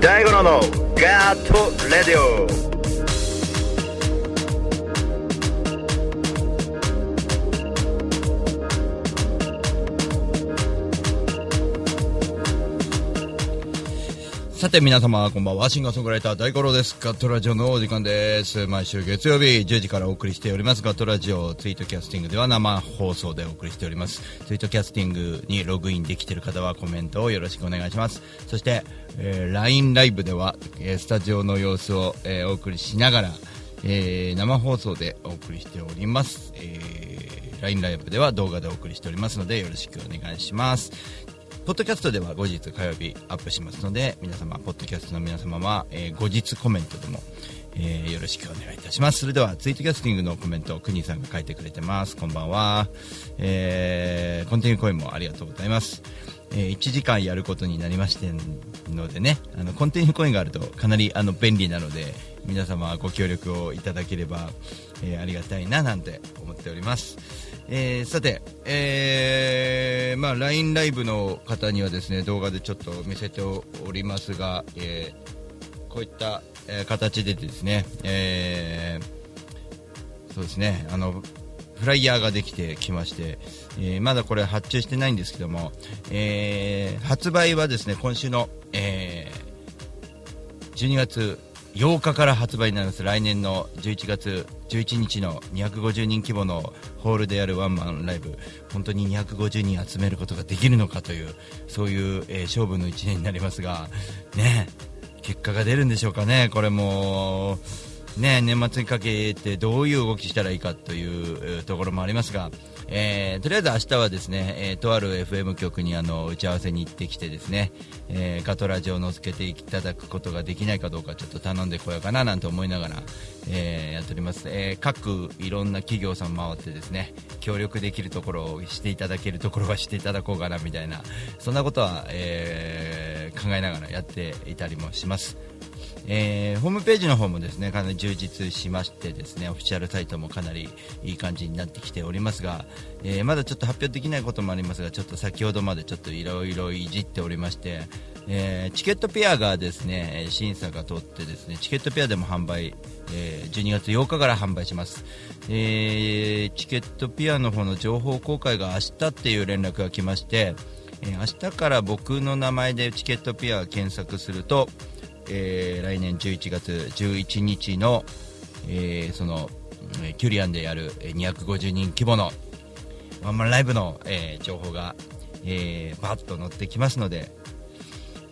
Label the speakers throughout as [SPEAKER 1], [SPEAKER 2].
[SPEAKER 1] 大五郎のガーットレディオ。
[SPEAKER 2] て皆様こんばんは。シンガーソングライター大五郎です。ガットラジオのお時間です。毎週月曜日10時からお送りしております。ガットラジオツイートキャスティングでは生放送でお送りしております。ツイートキャスティングにログインできている方はコメントをよろしくお願いします。そして、えー LINE ライブでは、えースタジオの様子を、えーお送りしながら、えー生放送でお送りしております、えー LINE ライブでは動画でお送りしておりますのでよろしくお願いします。ポッドキャストでは後日火曜日アップしますので皆様ポッドキャストの皆様は、えー後日コメントでも、えーよろしくお願いいたします。それではツイートキャスティングのコメントを国さんが書いてくれてます。こんばんは、えーコンティニューコインもありがとうございます。えー1時間やることになりましてのでねあのコンティニューコインがあるとかなりあの便利なので皆様ご協力をいただければ、えーありがたいななんて思っております、えーさて、えーまあ、LINE ライブの方にはですね動画でちょっと見せておりますが、えーこういった、えー形でですね、えーそうですねあのフライヤーができてきまして、えーまだこれ発注してないんですけども、えー発売はですね今週の、えー12月8日から発売になります。来年の11月11日の250人規模のホールでやるワンマンライブ。本当に250人集めることができるのかというそういう、えー勝負の1年になりますがね結果が出るんでしょうかね。これもね、年末にかけてどういう動きしたらいいかというところもありますが、えーとりあえず明日はですね、えーとある FM 局にあの打ち合わせに行ってきてですね、えーガトラジオを乗っけていただくことができないかどうかちょっと頼んでこようかななんて思いながら、えーやっております、えー各いろんな企業さん回ってですね協力できるところをしていただけるところはしていただこうかなみたいなそんなことは、えー考えながらやっていたりもします。えーホームページの方もですねかなり充実しましてですねオフィシャルサイトもかなりいい感じになってきておりますが、えーまだちょっと発表できないこともありますがちょっと先ほどまでちょっといろいろいじっておりまして、えーチケットペアがですね審査が通ってですねチケットペアでも販売、え12月8日から販売します、えチケットペアの方の情報公開が明日っていう連絡が来まして、え明日から僕の名前でチケットペア検索するとえー来年11月11日の、えーその、キュリアンでやる250人規模のワンマンライブの、えー情報が、えーバッと載ってきますので、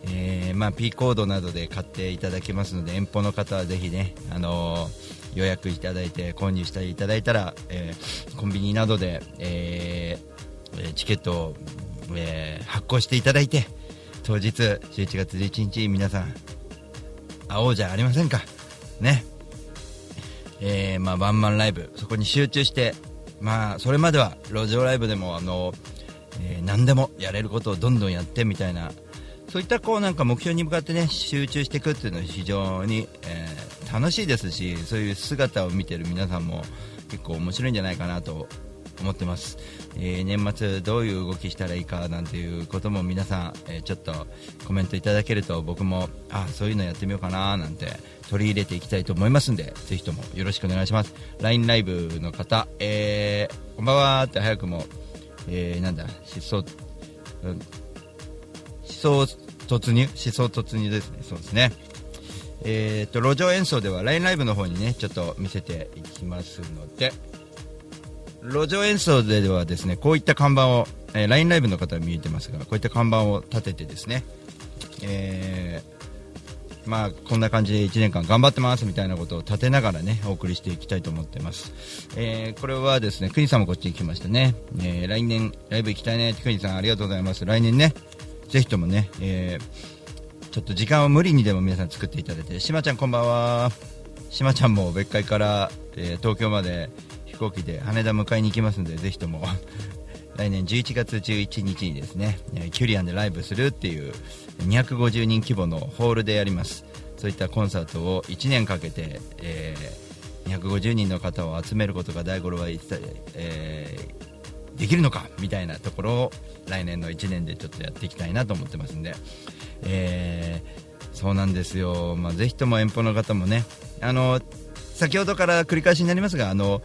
[SPEAKER 2] えーまあ、P コードなどで買っていただけますので遠方の方はぜひね、あのー予約いただいて購入していただいたら、えーコンビニなどで、えーチケットを、えー発行していただいて当日11月11日皆さん会おうじゃありませんか。ね。えーまあ、ワンマンライブそこに集中してまあそれまでは路上ライブでもあの、えー何でもやれることをどんどんやってみたいなそういったこうなんか目標に向かってね集中していくっていうのは非常に、えー楽しいですしそういう姿を見てる皆さんも結構面白いんじゃないかなと思ってます、えー年末どういう動きしたらいいかなんていうことも皆さん、えーちょっとコメントいただけると僕もあそういうのやってみようかななんて取り入れていきたいと思いますんでぜひともよろしくお願いします。LINE ライブの方、えーこんばんはって早くも、えーなんだ失踪、うん、思想突入？思想突入ですね。そうですね。えー、と路上演奏では LINE ライブの方にねちょっと見せていきますので。路上演奏ではですねこういった看板を、えー LINE ライブの方は見えてますがこういった看板を立ててですね、えーまあこんな感じで1年間頑張ってますみたいなことを立てながらねお送りしていきたいと思ってます、えーこれはですね国さんもこっちに来ましたね、え来年ライブ行きたいね。国さんありがとうございます。来年ねぜひともね、えちょっと時間を無理にでも皆さん作っていただいてしまちゃんこんばんはしまちゃんも別会から、えー東京まで飛行機で羽田迎えに行きますのでぜひとも。来年11月11日にですねキュリアンでライブするっていう250人規模のホールでやります。そういったコンサートを1年かけて、えー250人の方を集めることが大五郎は一体、えー、できるのかみたいなところを来年の1年でちょっとやっていきたいなと思ってますんで、えー、そうなんですよ、まあ、ぜひとも遠方の方もねあの先ほどから繰り返しになりますがあの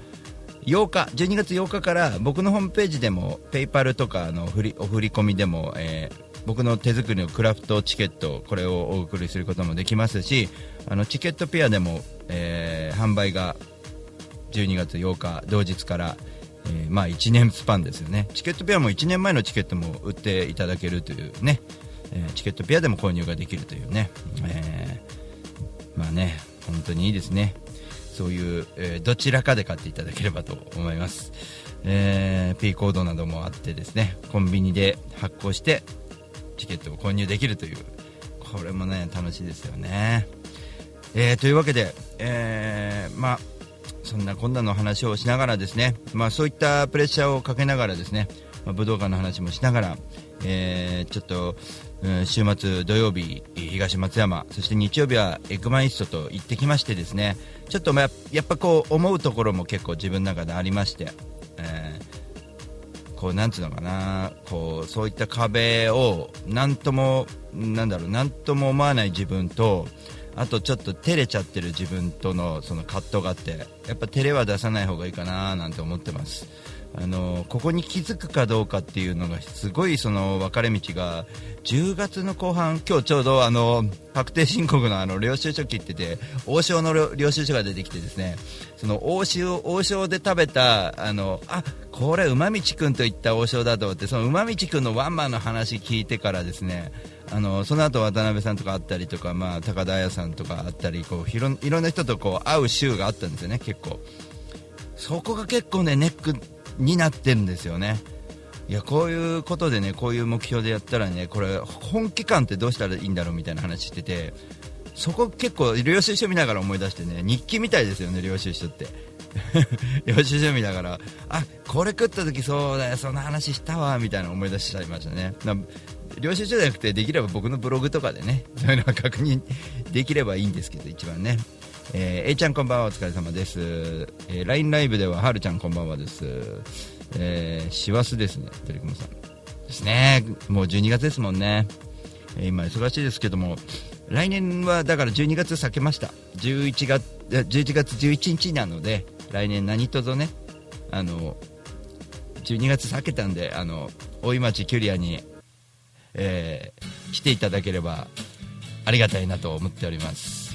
[SPEAKER 2] 8日12月8日から僕のホームページでもペイパルとかの振りお振り込みでも、えー、僕の手作りのクラフトチケットこれをお送りすることもできますしあのチケットペアでも、えー、販売が12月8日同日から、えー、まあ、1年スパンですよね。チケットペアも1年前のチケットも売っていただけるというね、えー、チケットペアでも購入ができるというね、えまあね本当にいいですね。そういう、えどちらかで買っていただければと思います、え P コードなどもあってですねコンビニで発行してチケットを購入できるというこれもね楽しいですよね、えー、というわけで、えー、まあそんなこんなの話をしながらですね、まあ、そういったプレッシャーをかけながらですね、まあ、武道館の話もしながら、えー、ちょっと、うん、週末土曜日東松山そして日曜日はエグマンイストと行ってきましてですねちょっとまやっぱこう思うところも結構自分の中でありまして、えー、こうなんつうのかなこうそういった壁を何ともなんだろう何とも思わない自分とあとちょっと照れちゃってる自分とのその葛藤があってやっぱ照れは出さない方がいいかななんて思ってます。あのここに気づくかどうかっていうのがすごいその分かれ道が10月の後半今日ちょうどあの確定申告のあの領収書切ってて王将の領収書が出てきてですねその王将王将で食べたあのあこれ馬道くんといった王将だと思ってその馬道くんのワンマンの話聞いてからですねあのその後渡辺さんとかあったりとか、まあ、高田彩さんとかあったりこういろいろんな人とこう会う週があったんですよね、結構。そこが結構ねネックになってるんですよね。いやこういうことでねこういう目標でやったらねこれ本気感ってどうしたらいいんだろうみたいな話しててそこ結構領収書見ながら思い出してね日記みたいですよね領収書って。領収書見ながらあこれ食った時そうだよその話したわみたいな思い出しちゃいましたね。領収書じゃなくてできれば僕のブログとかでねそういうのは確認できればいいんですけど一番ね。えー、A ちゃんこんばんはお疲れ様です、えー、LINE ライブでははるちゃんこんばんはです。えー、師走ですね鳥雲さん。ですね。もう12月ですもんね、えー、今忙しいですけども来年はだから12月避けました。11月11月11日なので来年何とぞねあの12月避けたんであの大井町キュリアにえー、来ていただければありがたいなと思っております。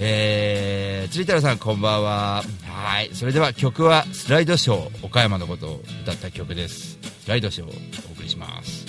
[SPEAKER 2] えー、釣り太郎さんこんばんは。はい。それでは曲はスライドショー、岡山のことを歌った曲です。スライドショーをお送りします。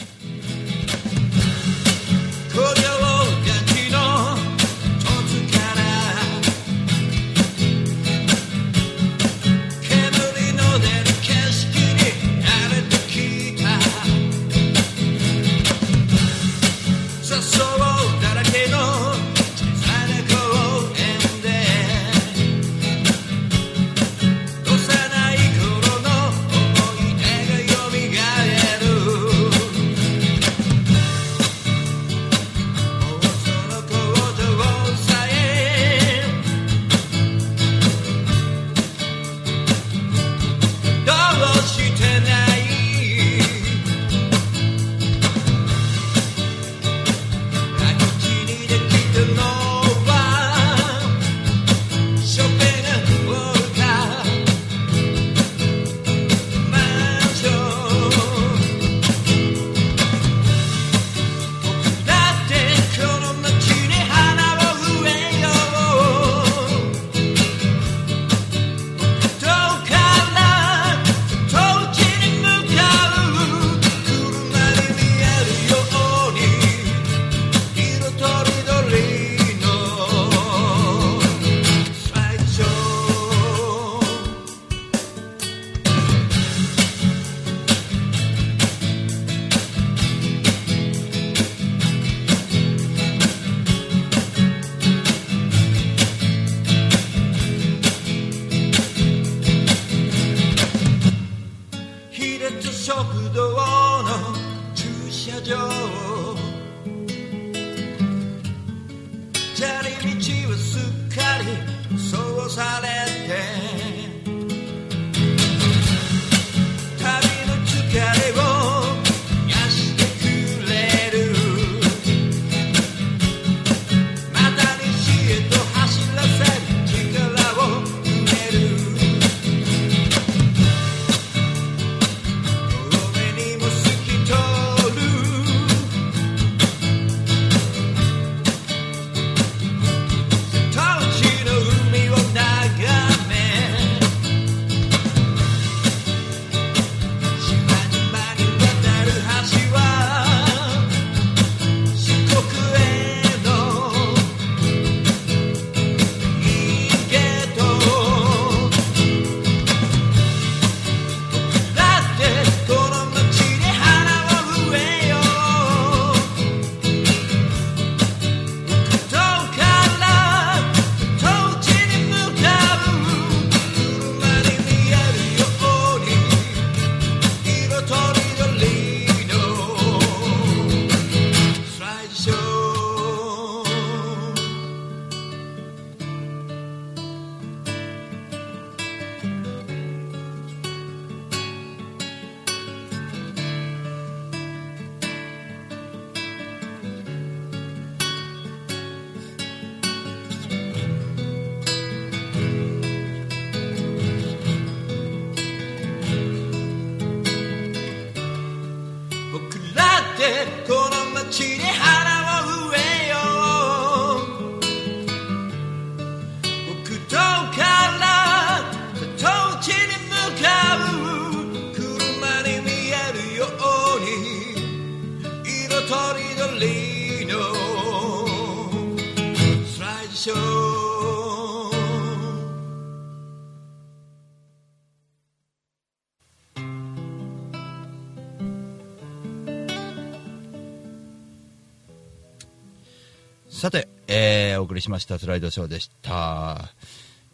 [SPEAKER 2] しましたスライドショーでした。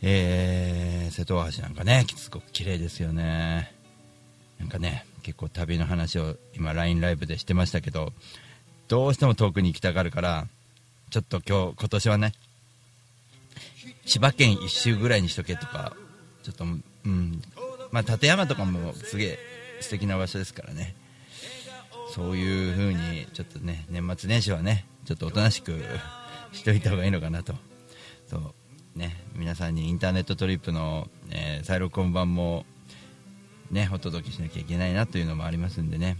[SPEAKER 2] えー瀬戸大橋なんかね、すごく綺麗ですよね。なんかね、結構旅の話を今 LINE ライブでしてましたけど、どうしても遠くに行きたがるから、ちょっと今日、今年はね、千葉県一周ぐらいにしとけとか、ちょっと、うん、まあ立山とかもすげえ素敵な場所ですからね。そういう風にちょっとね年末年始はねちょっとおとなしくしといた方がいいのかなと。そう。ね。皆さんにインターネットトリップの、えー再録音版もねお届けしなきゃいけないなというのもありますんでね。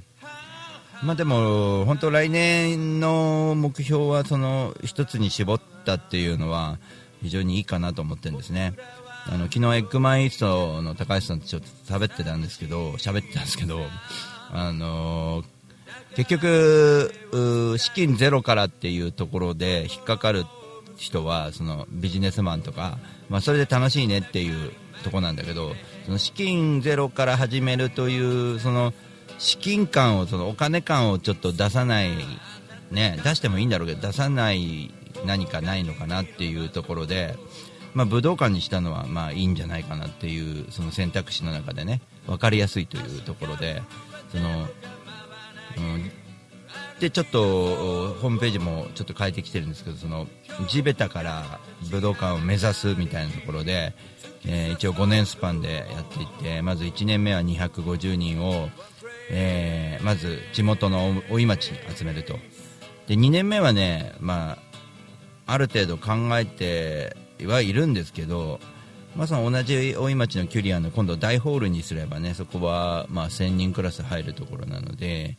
[SPEAKER 2] まあでも本当来年の目標はその一つに絞ったっていうのは非常にいいかなと思ってるんですね。あの昨日エッグマンイーストの高橋さんとちょっと喋ってたんですけど喋ってたんですけどあのー結局資金ゼロからっていうところで引っかかる人はそのビジネスマンとか、まあ、それで楽しいねっていうとこなんだけどその資金ゼロから始めるというその資金感をそのお金感をちょっと出さない、ね、出してもいいんだろうけど出さない何かないのかなっていうところで、まあ、武道館にしたのはまあいいんじゃないかなっていうその選択肢の中でね分かりやすいというところでそのでちょっとホームページもちょっと変えてきてるんですけどその地べたから武道館を目指すみたいなところで、えー一応5年スパンでやっていってまず1年目は250人を、えーまず地元の大井町に集めると。で2年目はね、まあ、ある程度考えてはいるんですけど、まあ、その同じ大井町のキュリアの今度大ホールにすればねそこはま1000人クラス入るところなので、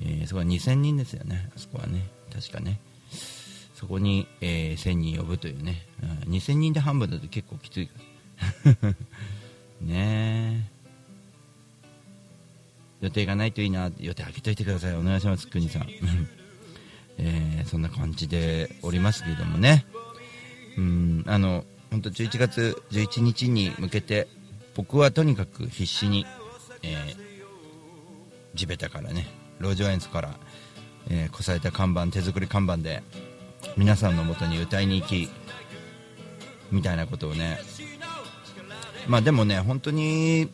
[SPEAKER 2] えーそこは2000人ですよね。あそこはね。確かね。そこに、えー1000人呼ぶというね、うん。2000人で半分だと結構きついか。ら ね予定がないといいな。予定開けといてください。お願いします国さん、えーそんな感じでおりますけれどもね。うん。あの本当11月11日に向けて僕はとにかく必死に、えー地べたからね。路上演奏から、えーこされた看板手作り看板で皆さんのもとに歌いに行きみたいなことをね。まあでもね本当に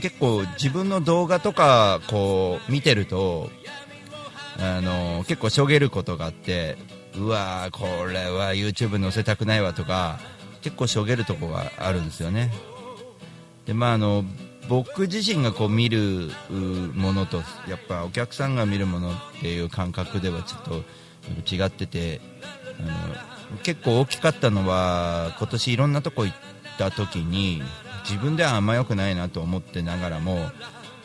[SPEAKER 2] 結構自分の動画とかこう見てるとあの結構しょげることがあってうわーこれは YouTube 載せたくないわとか結構しょげるとこがあるんですよね。でまああの僕自身がこう見るものとやっぱお客さんが見るものっていう感覚ではちょっと違っててあの結構大きかったのは今年いろんなとこ行った時に自分ではあんま良くないなと思ってながらも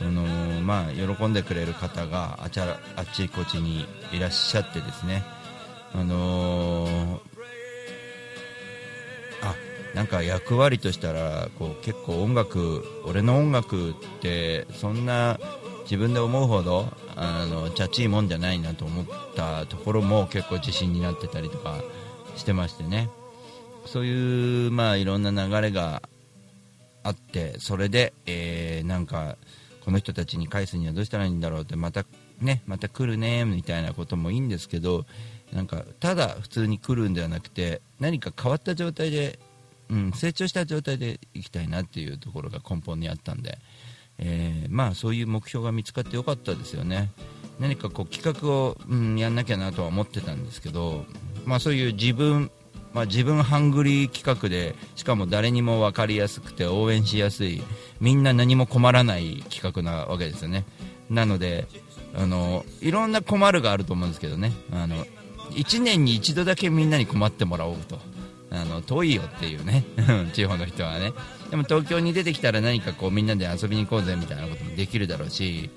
[SPEAKER 2] あのまあ、喜んでくれる方があちゃあっちこっちにいらっしゃってですね。あのーなんか役割としたらこう結構音楽俺の音楽ってそんな自分で思うほどあのチャチいもんじゃないなと思ったところも結構自信になってたりとかしてましてね。そういうまあいろんな流れがあってそれで、えーなんかこの人たちに返すにはどうしたらいいんだろうってまたねまた来るねみたいなこともいいんですけどなんかただ普通に来るんではなくて何か変わった状態で、うん、成長した状態でいきたいなっていうところが根本にあったんで、えーまあそういう目標が見つかってよかったですよね。何かこう企画を、うん、やんなきゃなとは思ってたんですけど、まあ、そういう自分まあ、自分ハングリー企画でしかも誰にも分かりやすくて応援しやすいみんな何も困らない企画なわけですよね。なのであのいろんな困るがあると思うんですけどね。あの1年に一度だけみんなに困ってもらおうと。あの遠いよっていうね。地方の人はね。でも東京に出てきたら何かこうみんなで遊びに行こうぜみたいなこともできるだろうし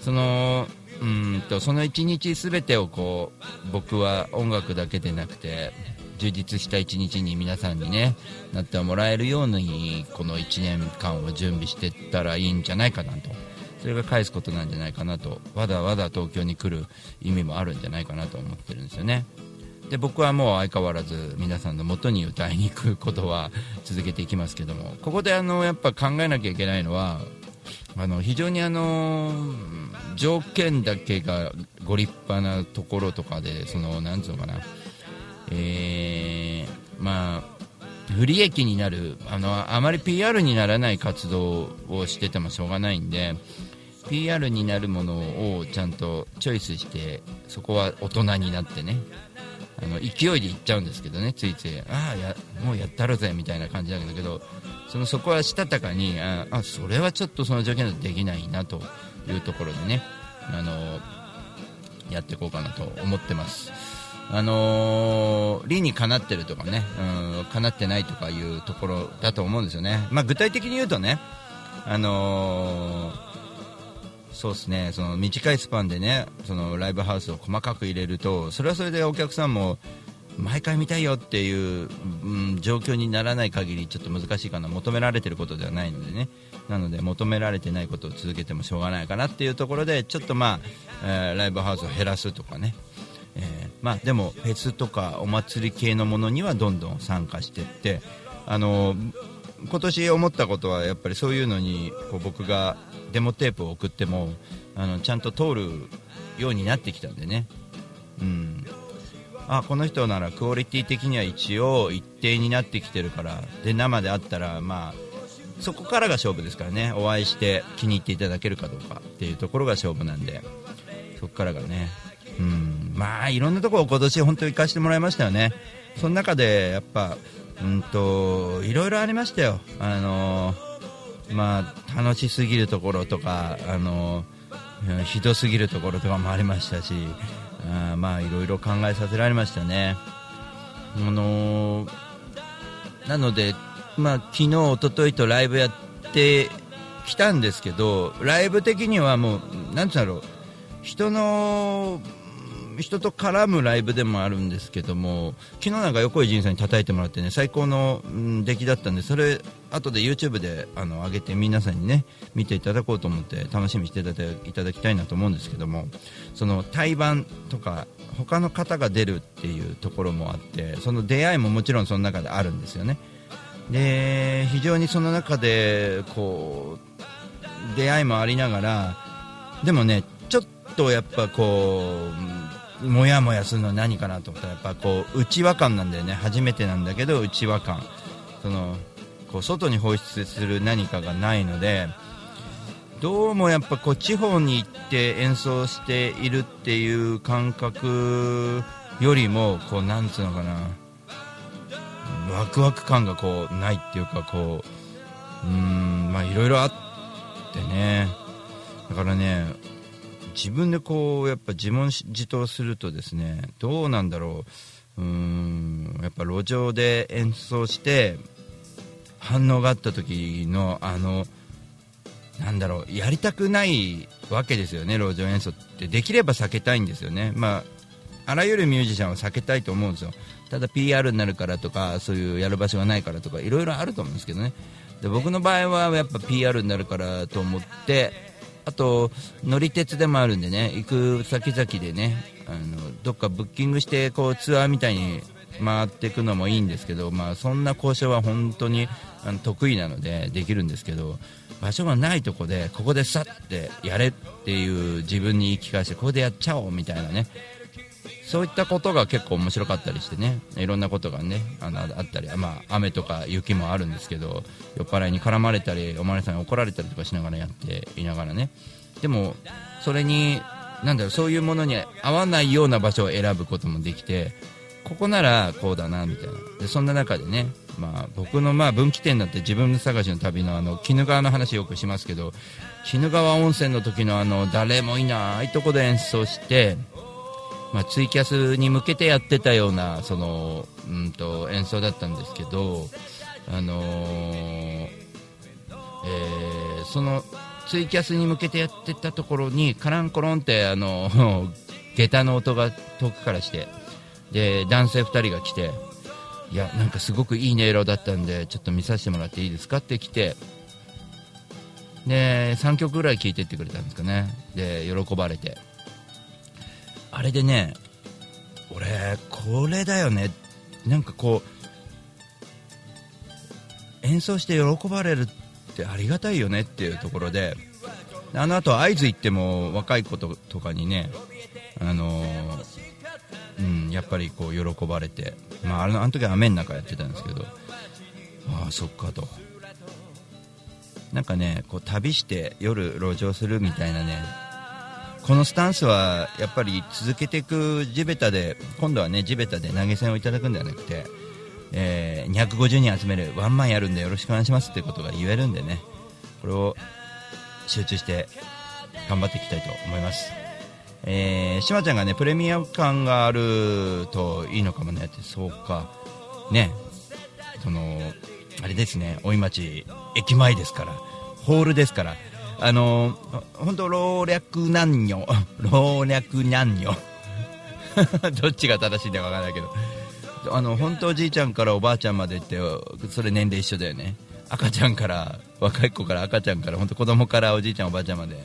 [SPEAKER 2] そのうーんとその一日全てをこう僕は音楽だけでなくて充実した一日に皆さんにねなってもらえるようにこの1年間を準備していったらいいんじゃないかなと。それが返すことなんじゃないかなとわざわざ東京に来る意味もあるんじゃないかなと思ってるんですよね。で僕はもう相変わらず皆さんの元に歌いに行くことは 続けていきますけどもここであのやっぱ考えなきゃいけないのはあの非常にあの条件だけがご立派なところとかでそのなんつうのかな。えー、まあ不利益になるあのあまり PR にならない活動をしててもしょうがないんで PR になるものをちゃんとチョイスしてそこは大人になってねあの勢いでいっちゃうんですけどねついつい。ああやもうやったろぜみたいな感じなんだけどそのそこはしたたかにああそれはちょっとその条件だとできないなというところでねあのやっていこうかなと思ってます。あの、理にかなってるとかね、うん、かなってないとかいうところだと思うんですよね、まあ、具体的に言うとね、あのー、そうですね。その短いスパンでねそのライブハウスを細かく入れるとそれはそれでお客さんも毎回見たいよっていう、うん、状況にならない限りちょっと難しいかな。求められてることではないのでね。なので求められてないことを続けてもしょうがないかなっていうところでちょっとまあ、えー、ライブハウスを減らすとかね。えー、まあ、でもフェスとかお祭り系のものにはどんどん参加していって。あの今年思ったことはやっぱりそういうのにこう僕がデモテープを送ってもあのちゃんと通るようになってきたんでね、うん、あこの人ならクオリティ的には一応一定になってきてるからで生であったらまあそこからが勝負ですからね。お会いして気に入っていただけるかどうかっていうところが勝負なんで。そこからがね。うん。まあいろんなところを今年本当に行かせてもらいましたよね。その中でやっぱうんといろいろありましたよ。あのまあ楽しすぎるところとかあのひどすぎるところとかもありましたしあまあいろいろ考えさせられましたね。あのなのでまあ昨日一昨日とライブやってきたんですけどライブ的にはもうなんてうんだろう人の人と絡むライブでもあるんですけども昨日なんか横井仁さんに叩いてもらってね最高の、出来だったんでそれ後で YouTube であの上げて皆さんにね見ていただこうと思って楽しみにしていただきたいなと思うんですけどもその対バンとか他の方が出るっていうところもあってその出会いももちろんその中であるんですよね。で非常にその中でこう出会いもありながらでもねちょっとやっぱこうもやもやするのは何かなと思ったらやっぱこう内輪感なんだよね初めてなんだけど内輪感そのこう外に放出する何かがないのでどうもやっぱこう地方に行って演奏しているっていう感覚よりもこうなんつうのかなワクワク感がこうないっていうかこううんまあいろいろあってね。だからね自分でこうやっぱ自問自答するとですねどうなんだろう。うーんやっぱ路上で演奏して反応があった時のあのなんだろうやりたくないわけですよね路上演奏って。できれば避けたいんですよね。まああらゆるミュージシャンは避けたいと思うんですよ。ただ PR になるからとかそういうやる場所がないからとかいろいろあると思うんですけどね。で僕の場合はやっぱ PR になるからと思ってあと乗り鉄でもあるんでね行く先々でねあのどっかブッキングしてこうツアーみたいに回っていくのもいいんですけど、まあ、そんな交渉は本当にあの得意なのでできるんですけど場所がないとこでここでさってやれっていう自分に言い聞かせてここでやっちゃおうみたいなねそういったことが結構面白かったりしてね。いろんなことがねあのあったり、まあ、雨とか雪もあるんですけど酔っ払いに絡まれたりお巡りさんに怒られたりとかしながらやっていながらね。でもそれになんだろうそういうものに合わないような場所を選ぶこともできてここならこうだなみたいな。でそんな中でね、まあ、僕のまあ分岐点だって自分探しの旅のあの鬼怒川の話よくしますけど鬼怒川温泉の時のあの誰もいないとこで演奏してまあ、ツイキャスに向けてやってたようなその、うんと、演奏だったんですけど、あのー、えー、そのツイキャスに向けてやってたところにカランコロンってあの 下駄の音が遠くからしてで男性2人が来ていやなんかすごくいい音色だったんでちょっと見させてもらっていいですかって来てで3曲ぐらい聴いてってくれたんですかね。で喜ばれて。あれでね俺これだよね。なんかこう演奏して喜ばれるってありがたいよねっていうところであの後会津行っても若い子とかにねあの、うん、やっぱりこう喜ばれて、まあ、あのあの時は雨の中やってたんですけどああそっかと。なんかねこう旅して夜路上するみたいなねこのスタンスはやっぱり続けていく地べたで今度はね地べたで投げ銭をいただくんではなくて、えー、250人集めるワンマンやるんでよろしくお願いしますってことが言えるんでね。これを集中して頑張っていきたいと思います。えー、しまちゃんがねプレミア感があるといいのかもね。ってそうか。ね。そのあれですね。大井町駅前ですから。ホールですから。あの本当老若男女 老若男女。どっちが正しいんだか分からないけど。あの本当おじいちゃんからおばあちゃんまでってそれ年齢一緒だよね。赤ちゃんから若い子から赤ちゃんから本当子供からおじいちゃんおばあちゃんまで。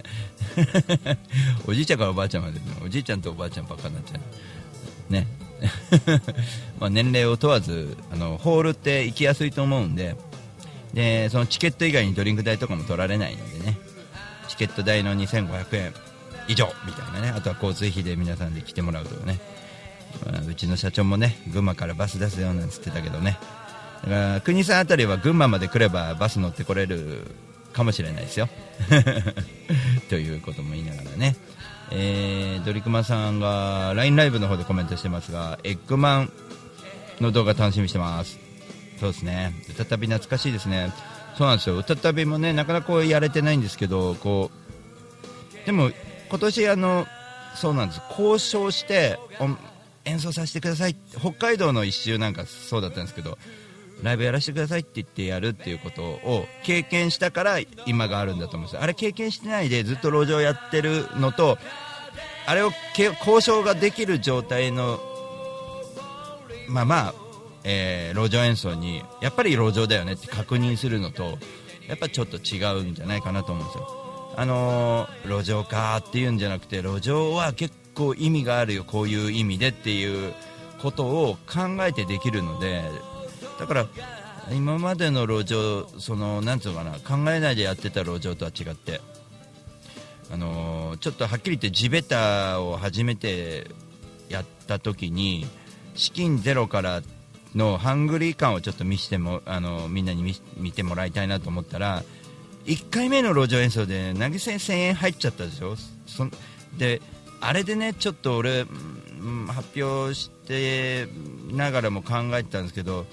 [SPEAKER 2] おじいちゃんからおばあちゃんまでおじいちゃんとおばあちゃんばっかになっちゃう。ね。まあ年齢を問わずあのホールって行きやすいと思うんで。でそのチケット以外にドリンク代とかも取られないのでね。チケット代の2500円。以上みたいなね。あとは交通費で皆さんで来てもらうとかね、まあ、うちの社長もね群馬からバス出すよなんつってたけどね。だから国さんあたりは群馬まで来ればバス乗ってこれるかもしれないですよ。ということも言いながらね、えー、ドリクマさんが LINE ライブの方でコメントしてますがエッグマンの動画楽しみにしてます。そうですね。再び懐かしいですね。そうなんですよ。歌旅もねなかなかやれてないんですけどこうでも今年あのそうなんです。交渉して演奏させてください。北海道の一周なんかそうだったんですけどライブやらせてくださいって言ってやるっていうことを経験したから今があるんだと思うんですあれ経験してないでずっと路上やってるのとあれを交渉ができる状態のまあまあ、えー、路上演奏にやっぱり路上だよねって確認するのとやっぱちょっと違うんじゃないかなと思うんですよ。あのー、路上かっていうんじゃなくて路上は結構意味があるよこういう意味でっていうことを考えてできるのでだから今までの路上そのなんつうのかな考えないでやってた路上とは違ってあのー、ちょっとはっきり言って地べたを初めてやった時に資金ゼロからのハングリー感をちょっと見してもあのみんなに見てもらいたいなと思ったら1回目の路上演奏で投げ銭1000円入っちゃったでしょそであれでねちょっと俺、発表してながらも考えてたんですけど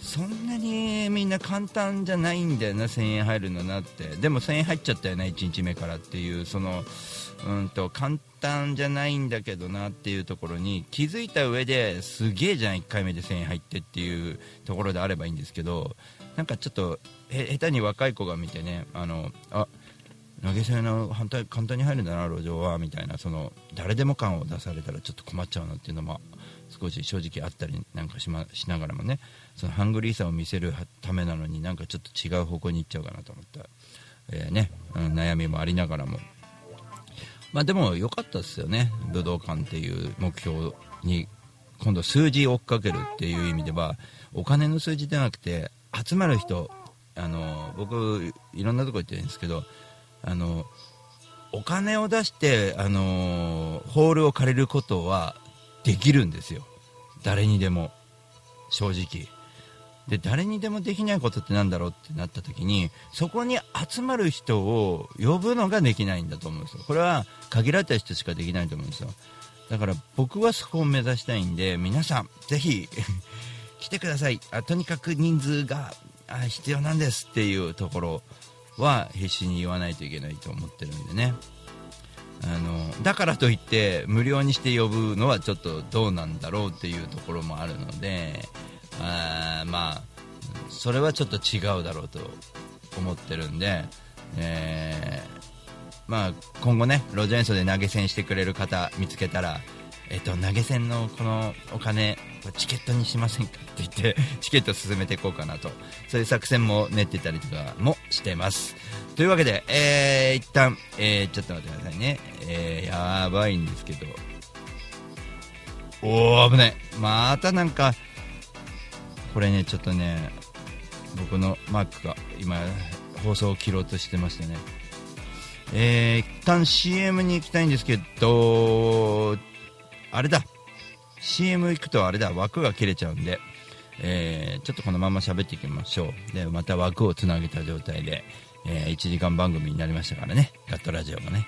[SPEAKER 2] そんなにみんな簡単じゃないんだよな1000円入るのなって。でも1000円入っちゃったよね1日目からっていうそのうんと簡単じゃないんだけどなっていうところに気づいた上ですげえじゃん1回目で1000円入ってっていうところであればいいんですけどなんかちょっと下手に若い子が見てねあのあ投げ銭の反対簡単に入るんだな路上はみたいなその誰でも感を出されたらちょっと困っちゃうなっていうのも少し正直あったりなんかし,、ま、しながらもねそのハングリーさを見せるためなのになんかちょっと違う方向に行っちゃうかなと思った、えー、ね、うん、悩みもありながらも、まあ、でも良かったですよね。武道館っていう目標に今度数字を追っかけるっていう意味ではお金の数字ではなくて集まる人あの僕いろんなとこ行ってるんですけどあのお金を出してあのホールを借りることはできるんですよ。誰にでも。正直。で誰にでもできないことってなんだろうってなった時にそこに集まる人を呼ぶのができないんだと思うんですよ。これは限られた人しかできないと思うんですよ。だから僕はそこを目指したいんで皆さんぜひ 来てください。あとにかく人数が必要なんですっていうところは必死に言わないといけないと思ってるんでね。あのだからといって無料にして呼ぶのはちょっとどうなんだろうっていうところもあるのであまあそれはちょっと違うだろうと思ってるんで、えー、まあ、今後ね路上演奏で投げ銭してくれる方見つけたらえっと、投げ銭のこのお金チケットにしませんかって言って チケット進めていこうかなと。そういう作戦も練ってたりとかもしてます。というわけで、えー、一旦、えー、ちょっと待ってくださいね、えー、やばいんですけど。おお危ない。またなんかこれねちょっとね僕のマークが今放送を切ろうとしてましてね。えー、一旦 CM に行きたいんですけどあれだ。CM 行くとあれだ。枠が切れちゃうんで、えーちょっとこのまま喋っていきましょう。でまた枠をつなげた状態で、え1時間番組になりましたからね。ガットラジオがね、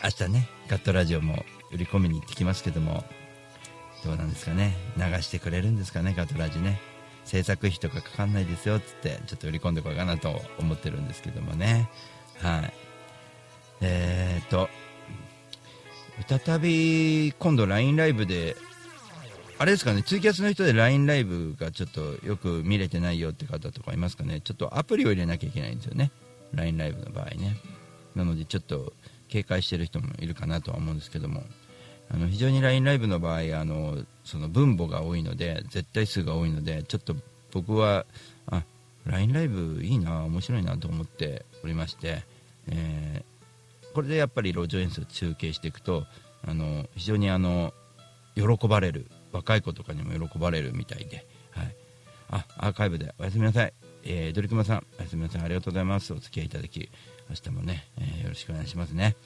[SPEAKER 2] はい、明日ねガットラジオも売り込みに行ってきますけども。どうなんですかね。流してくれるんですかね。ガトラジね。制作費とかかかんないですよっつってちょっと売り込んでこようかなと思ってるんですけどもね。はい。えーと再び今度 LINE ライブであれですかね。ツイキャスの人で LINE ライブがちょっとよく見れてないよって方とかいますかね。ちょっとアプリを入れなきゃいけないんですよね。LINE ライブの場合ね。なのでちょっと警戒してる人もいるかなとは思うんですけども。あの非常に LINE ライブの場合あのその分母が多いので絶対数が多いのでちょっと僕はあ LINE ライブいいな面白いなと思っておりまして、えーこれでやっぱり路上演奏を中継していくとあの非常にあの喜ばれる若い子とかにも喜ばれるみたいで、はい、あアーカイブでおやすみなさい、えー、ドリクマさんおやすみなさい。ありがとうございます。お付き合いいただき明日もね、えーよろしくお願いしますね。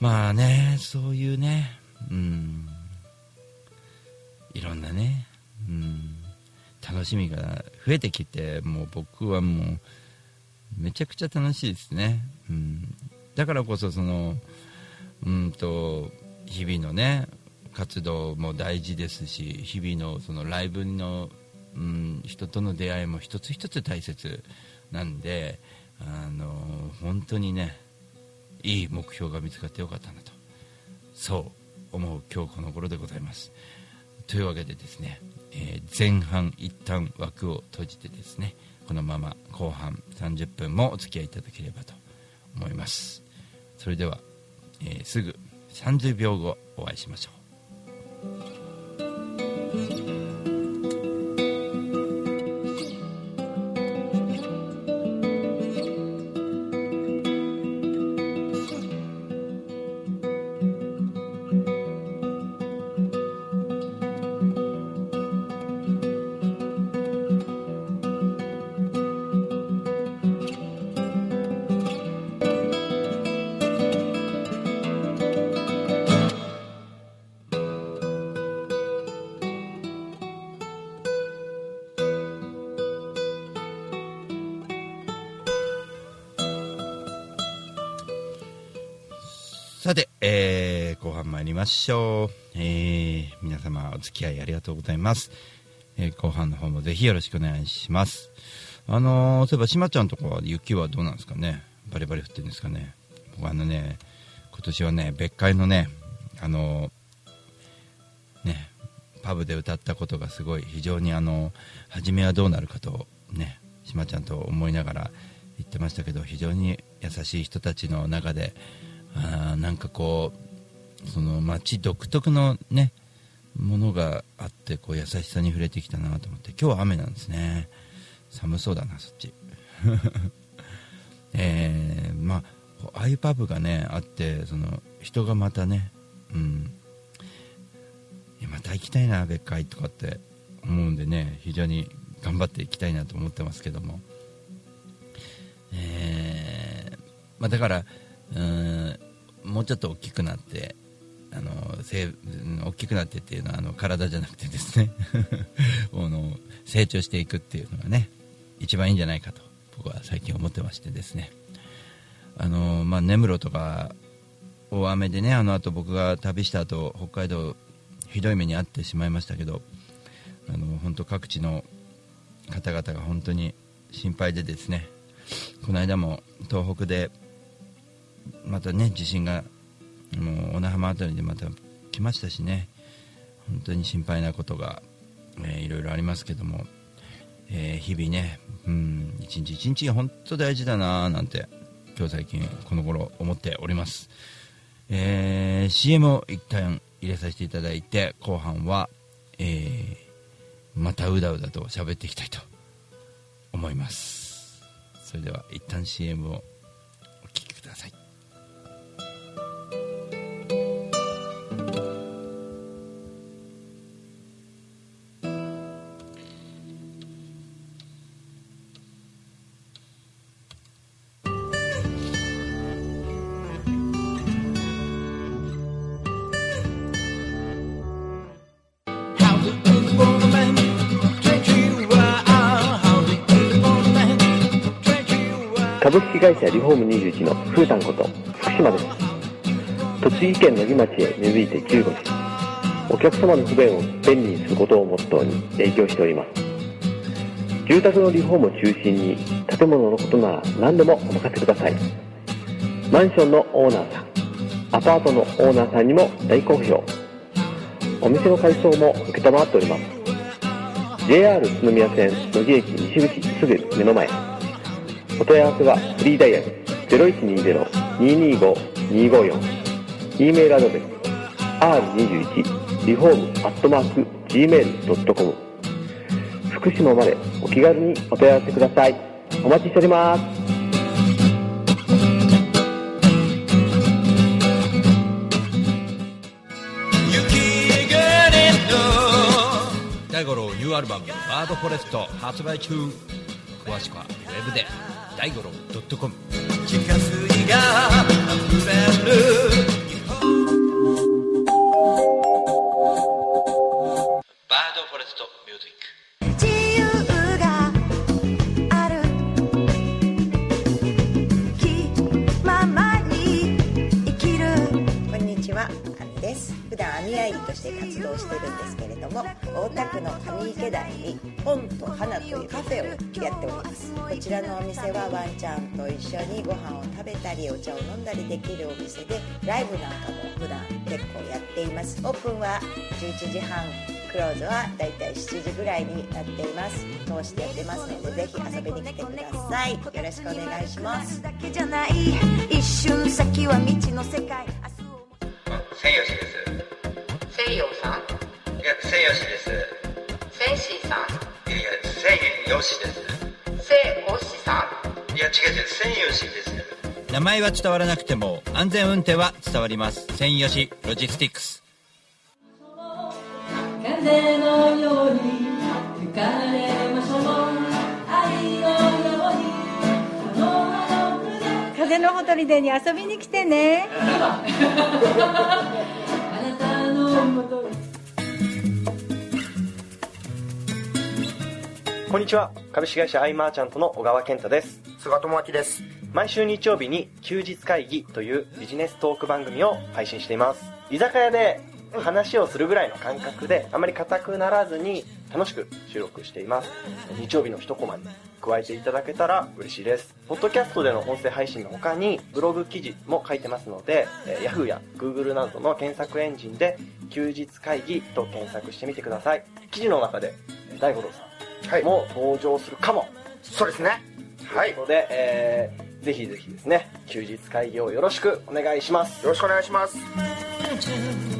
[SPEAKER 2] まあねそういうね。うん。いろんなね。うん。楽しみが増えてきてもう僕はもうめちゃくちゃ楽しいですね、うん、だからこそそのうんと日々のね活動も大事ですし日々のそのライブの、うん、人との出会いも一つ一つ大切なんであの本当にねいい目標が見つかってよかったなと。そう思う今日この頃でございます。というわけでですね、えー前半一旦枠を閉じてですねこのまま後半30分もお付き合いいただければと思います。それでは、えーすぐ30秒後お会いしましょう。りましょう、えー皆様お付き合いありがとうございます、えー後半の方もぜひよろしくお願いします。あのーそういえばしまちゃんとかは雪はどうなんですかね？バリバリ降ってるんですかね？僕あのね今年はね別海のねあのーねパブで歌ったことがすごい非常にあの初めはどうなるかとねしまちゃんと思いながら言ってましたけど非常に優しい人たちの中であーなんかこうその街独特のねものがあってこう優しさに触れてきたなと思って今日は雨なんですね。寒そうだなそっち。えーまあああいうパブがねあってその人がまたねうん。また行きたいな別海とかって思うんでね非常に頑張っていきたいなと思ってますけども。えーまあ、だからうんもうちょっと大きくなってあのせ大きくなってっていうのはあの体じゃなくてですね。あの成長していくっていうのがね一番いいんじゃないかと僕は最近思ってましてですね。あの、まあ、根室とか大雨でねあの後僕が旅した後北海道ひどい目に遭ってしまいましたけどあの本当各地の方々が本当に心配でですねこの間も東北でまたね地震がもう小名浜辺りでまた来ましたしね。本当に心配なことが、えーいろいろありますけども、えー日々ねうん一日一日が本当大事だなーなんて今日最近この頃思っております、えー CM を一旦入れさせていただいて後半は、えーまたうだうだと喋っていきたいと思います。それでは一旦 CM をお聞きください。
[SPEAKER 3] 客様の不便を便利にすることをモットーに営業しております。住宅のリフォームを中心に建物のことなら何でもお任せください。マンションのオーナーさんアパートのオーナーさんにも大好評。お店の改装も承っております。JR 宇都宮線野木駅西口すぐ目の前。お問い合わせはフリーダイヤル0120-225-254 E メールアドレス r21 リフォームアットマーク gmail.com 福島までお気軽にお問い合わせください。お待ちしております。
[SPEAKER 2] 大五郎ニューアルバム「バードフォレスト」発売中。詳しくはウェブで大五郎 .com
[SPEAKER 4] 飲んだりできるお店で、ライブなんかも普段結構やっています。オープンは11時半。クローズはだいたい7時ぐらいになっています。通してやってますのでぜひ遊びに来てください。よろしくお願いします。
[SPEAKER 5] だけじゃない。一瞬先は未知の世界。明日を
[SPEAKER 1] 千吉です。
[SPEAKER 6] 西洋さん。
[SPEAKER 1] いや千吉です。
[SPEAKER 6] センシーさん。
[SPEAKER 1] いやいや千吉です。
[SPEAKER 6] セイオシさん。
[SPEAKER 1] いや違う違う。千吉です
[SPEAKER 2] 名前は伝わらなくても安全運転は伝わります。専用しロジスティックス。
[SPEAKER 7] 風のように吹かれましょう愛のようにあのあの船
[SPEAKER 8] 風のほとりでに遊びに来てね。
[SPEAKER 7] あなたのもとに
[SPEAKER 9] こんにちは。株式会社アイマーチャントの小川健太です。
[SPEAKER 1] 菅智明です
[SPEAKER 9] 毎週日曜日に休日会議というビジネストーク番組を配信しています。居酒屋で話をするぐらいの感覚であまり硬くならずに楽しく収録しています。日曜日の一コマに加えていただけたら嬉しいです。ポッドキャストでの音声配信の他にブログ記事も書いてますので、えー Yahoo や Google などの検索エンジンで休日会議と検索してみてください。記事の中でえー大五郎さんも登場するかも、
[SPEAKER 1] そうですね。はい。よ
[SPEAKER 9] ということで、えーぜひぜひですね休日会議をよろしくお願いします。
[SPEAKER 1] よろしくお願いします。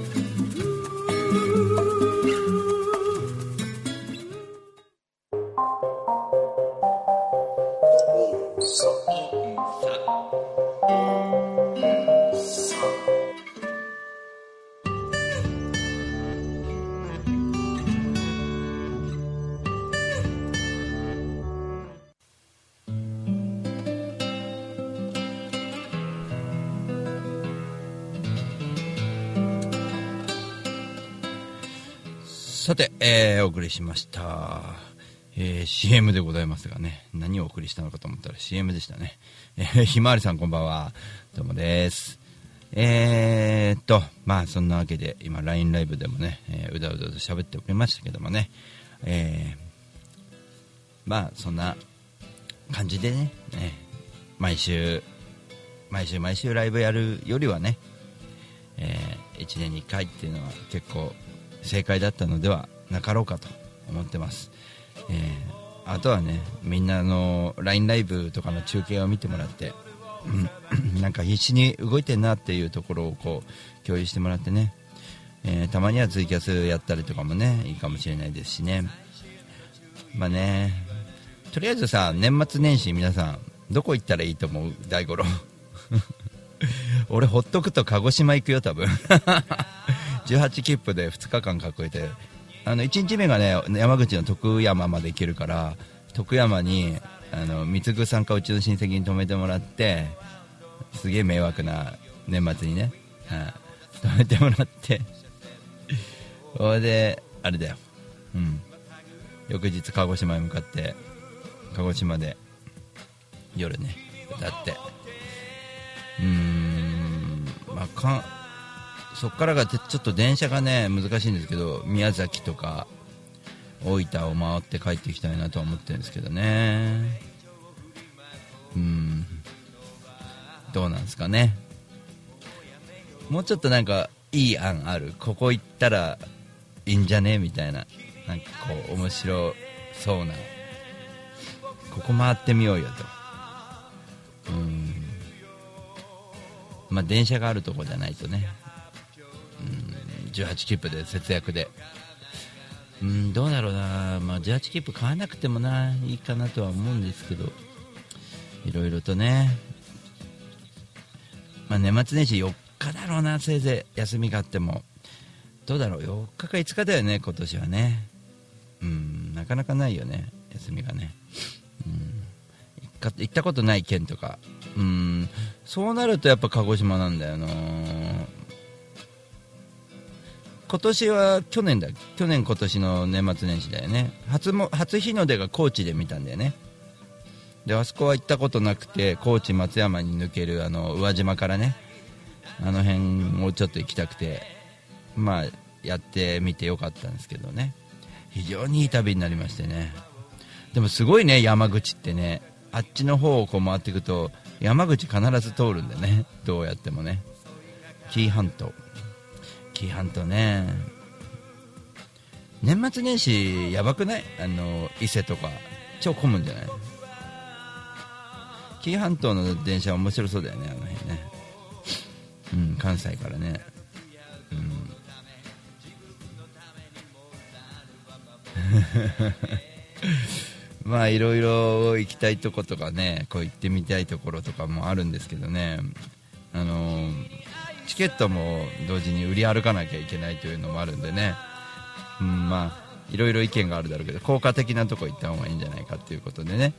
[SPEAKER 2] りしました、えー CM でございますがね。何をお送りしたのかと思ったら CM でしたね、えーひまわりさんこんばんは。どうもです。えーっとまあそんなわけで今 LINE ライブでもね、えーうだうだと喋っておりましたけどもね。えーまあそんな感じでね。ね毎週毎週毎週ライブやるよりはね、え1年に1回っていうのは結構正解だったのではなかろうかと。思ってます、えーあとはねみんなあの LINE ライブとかの中継を見てもらって、うんなんか必死に動いてんなっていうところをこう共有してもらってね、えーたまにはツイキャスやったりとかもねいいかもしれないですしね。まあねとりあえずさ年末年始皆さんどこ行ったらいいと思う？大五郎。俺ほっとくと鹿児島行くよ多分。18切符で2日間囲えてあの1日目がね山口の徳山まで行けるから徳山にあの三つさんかうちの親戚に泊めてもらってすげえ迷惑な年末にね、はい。泊めてもらって。それであれだよ。うん。翌日鹿児島へ向かって鹿児島で夜ねだって。うーんまあかんそっからがちょっと電車がね難しいんですけど宮崎とか大分を回って帰ってきたいなとは思ってるんですけどね。うん。どうなんですかね。もうちょっとなんかいい案ある？ここ行ったらいいんじゃね？みたいな。なんかこう面白そうな。ここ回ってみようよと。うん。まあ電車があるとこじゃないとね。18切符で節約で。うんどうだろうな、まあ、18切符買わなくてもないいかなとは思うんですけど。いろいろとね、まあ、年末年始4日だろうなせいぜい休みがあっても。どうだろう。4日か5日だよね今年はね。うんなかなかないよね休みがね。うん行ったことない県とか。うんそうなるとやっぱ鹿児島なんだよな。今年は去年だ去年今年の年末年始だよね。初も初日の出が高知で見たんだよね。であそこは行ったことなくて高知松山に抜けるあの宇和島からねあの辺をちょっと行きたくてまあやってみてよかったんですけどね。非常にいい旅になりましてね。でもすごいね山口ってね。あっちの方をこう回っていくと山口必ず通るんだよね。どうやってもね。紀伊半島。紀伊半島ね。年末年始やばくない？あの伊勢とか。超混むんじゃない？紀伊半島の電車面白そうだよねあの辺ね。うん関西からね。うん。まあいろいろ行きたいとことかねこう行ってみたいところとかもあるんですけどね。あのチケットも同時に売り歩かなきゃいけないというのもあるんでね、うん、まあいろいろ意見があるだろうけど効果的なとこ行った方がいいんじゃないかということでね。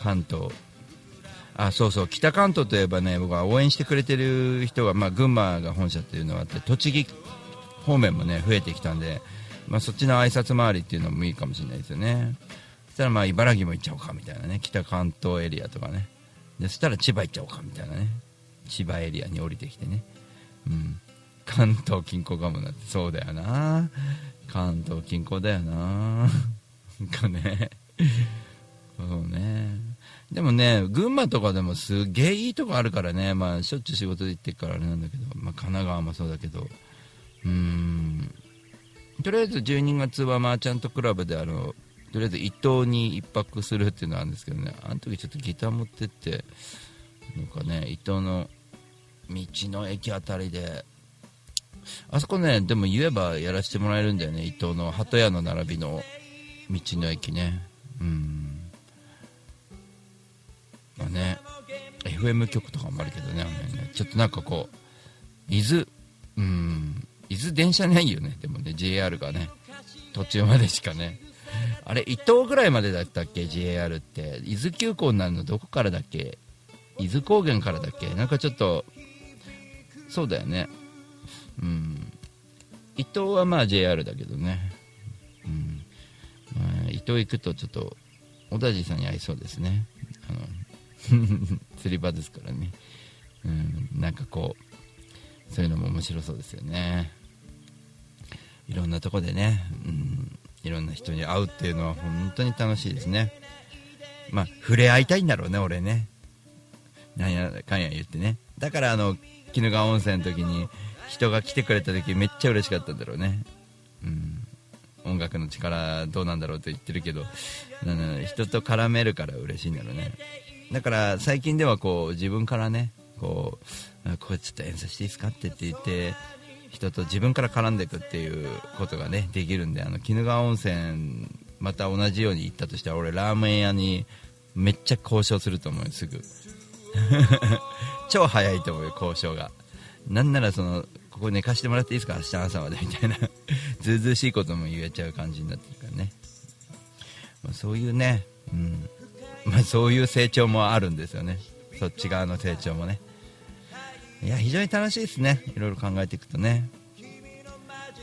[SPEAKER 2] 関東。あそうそう。北関東といえばね僕は応援してくれてる人が、まあ、群馬が本社っていうのがあって栃木方面もね増えてきたんで、まあ、そっちの挨拶回りっていうのもいいかもしれないですよね。そしたらまあ茨城も行っちゃおうかみたいなね。北関東エリアとかね。でそしたら千葉行っちゃおうかみたいなね。千葉エリアに降りてきてね、うん、関東近郊かもなってそうだよな。関東近郊だよな。なんかね。そうね。でもね群馬とかでもすげえいいとこあるからね。まあしょっちゅう仕事で行ってるからあれなんだけど、まあ、神奈川もそうだけど。うん。とりあえず12月はマーチャントクラブであのとりあえず伊東に1泊するっていうのがあるんですけどね。あの時ちょっとギター持ってってなんかね伊東の道の駅あたりであそこねでも言えばやらせてもらえるんだよね伊東の鳩屋の並びの道の駅ね。うん。まあね FM 局とかもあるけどねあのね。ちょっとなんかこう伊豆うん伊豆電車ないよねでもね JR がね。途中までしかね。あれ伊東ぐらいまでだったっけ JR って。伊豆急行になるのどこからだっけ？伊豆高原からだっけ？なんかちょっとそうだよね。うん。伊東はまあ JR だけどね。うん、まあ、伊東行くとちょっと小田地さんに会いそうですね。あの 釣り場ですからね。うん。なんかこうそういうのも面白そうですよね。いろんなとこでね、うん、いろんな人に会うっていうのは本当に楽しいですね。まあ触れ合いたいんだろうね俺ね。なんやかんや言ってね。だからあの鬼怒川温泉の時に人が来てくれた時めっちゃ嬉しかったんだろうね。うん。音楽の力どうなんだろうと言ってるけど人と絡めるから嬉しいんだろうね。だから最近ではこう自分からねこうこれちょっと演奏していいですかってって言って人と自分から絡んでいくっていうことがねできるんであの鬼怒川温泉また同じように行ったとしたら俺ラーメン屋にめっちゃ交渉すると思うよすぐ。超早いと思うよ交渉が。なんならそのここ寝かしてもらっていいですか明日朝までみたいな。ずうずうしいことも言えちゃう感じになってるからね、まあ、そういうね、うん。まあ、そういう成長もあるんですよね。そっち側の成長もね。いや非常に楽しいですね。いろいろ考えていくとね。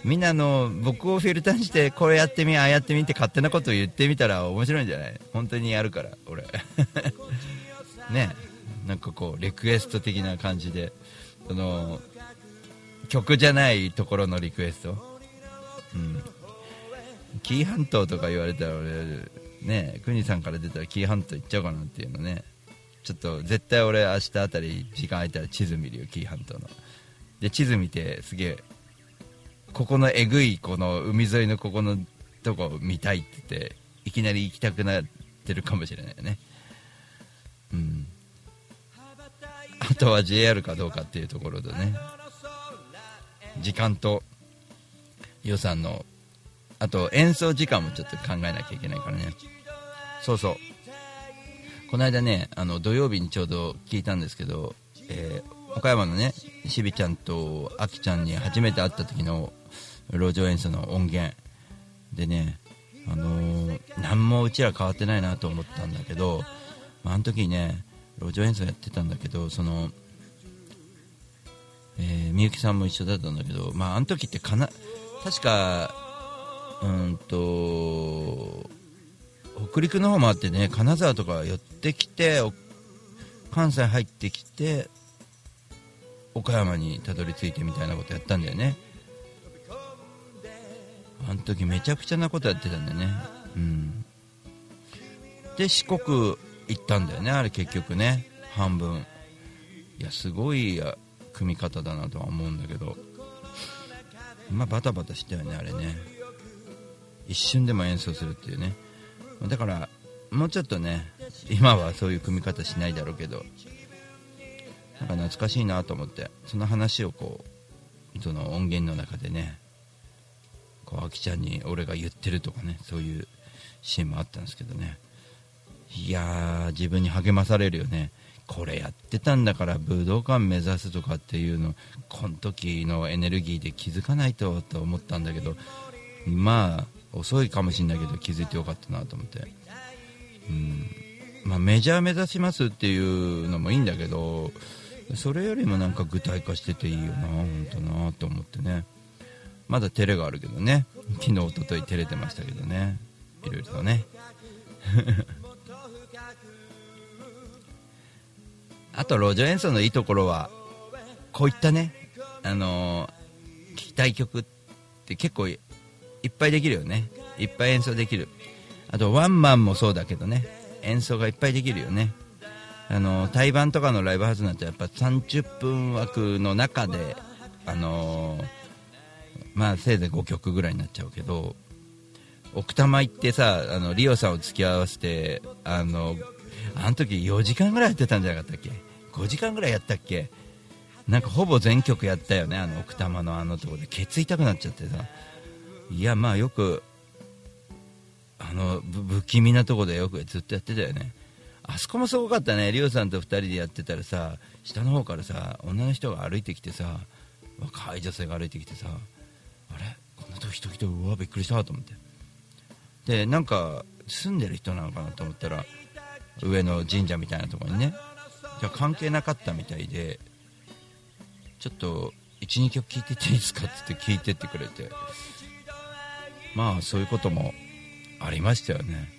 [SPEAKER 2] みんなの僕をフィルターにしてこれやってみああやってみって勝手なことを言ってみたら面白いんじゃない？本当にやるから俺。ね。なんかこうリクエスト的な感じでその曲じゃないところのリクエスト。うん。紀伊半島とか言われたら俺ね国さんから出たら紀伊半島行っちゃおうかなっていうのね。ちょっと絶対俺明日あたり時間空いたら地図見るよ紀伊半島の。で地図見てすげえここのえぐいこの海沿いのここのとこ見たいって言っていきなり行きたくなってるかもしれないよね。うん。とは JR かどうかっていうところでね。時間と予算のあと演奏時間もちょっと考えなきゃいけないからね。そうそう。この間ねあの土曜日にちょうど聞いたんですけど、えー岡山のねしびちゃんとあきちゃんに初めて会った時の路上演奏の音源でねあのー何もうちら変わってないなと思ったんだけど、まあ、あの時ね路上演奏やってたんだけどそのえみゆきさんも一緒だったんだけど、まあ、あの時ってかな確かうんと北陸の方もあってね金沢とか寄ってきて関西入ってきて岡山にたどり着いてみたいなことやったんだよね。あの時めちゃくちゃなことやってたんだよね。うん。で四国行ったんだよねあれ結局ね。半分。いやすごい組み方だなとは思うんだけど。まあバタバタしたよねあれね。一瞬でも演奏するっていうね。だからもうちょっとね今はそういう組み方しないだろうけど。なんか懐かしいなと思ってその話をこうその音源の中でねこうあきちゃんに俺が言ってるとかねそういうシーンもあったんですけどね。いやー自分に励まされるよね。これやってたんだから武道館目指すとかっていうのこの時のエネルギーで気づかないとと思ったんだけどまあ遅いかもしれないけど気づいてよかったなと思って。うん。まあメジャー目指しますっていうのもいいんだけどそれよりもなんか具体化してていいよな本当なと思ってね。まだ照れがあるけどね。昨日一昨日照れてましたけどね。いろいろとね。あと路上演奏のいいところはこういったねあのー聞きたい曲って結構いっぱいできるよね。いっぱい演奏できる。あとワンマンもそうだけどね演奏がいっぱいできるよね。あの対バンとかのライブハウスなんてやっぱ30分枠の中であのまあせいぜい5曲ぐらいになっちゃうけど奥多摩行ってさあのリオさんを付き合わせてあのあの時4時間ぐらいやってたんじゃなかったっけ？5時間ぐらいやったっけ？なんかほぼ全曲やったよねあの奥多摩のあのとこで。ケツ痛くなっちゃってさ。いやまあよくあの不気味なとこでよくずっとやってたよね。あそこもすごかったね。リオさんと2人でやってたらさ下の方からさ女の人が歩いてきてさ若い女性が歩いてきてさあれ？こんな時人来てうわびっくりしたと思って。でなんか住んでる人なのかなと思ったら上の神社みたいなとこにね。じゃ関係なかったみたいでちょっと12曲聴いてていいですかって聞いてってくれて。まあそういうこともありましたよね。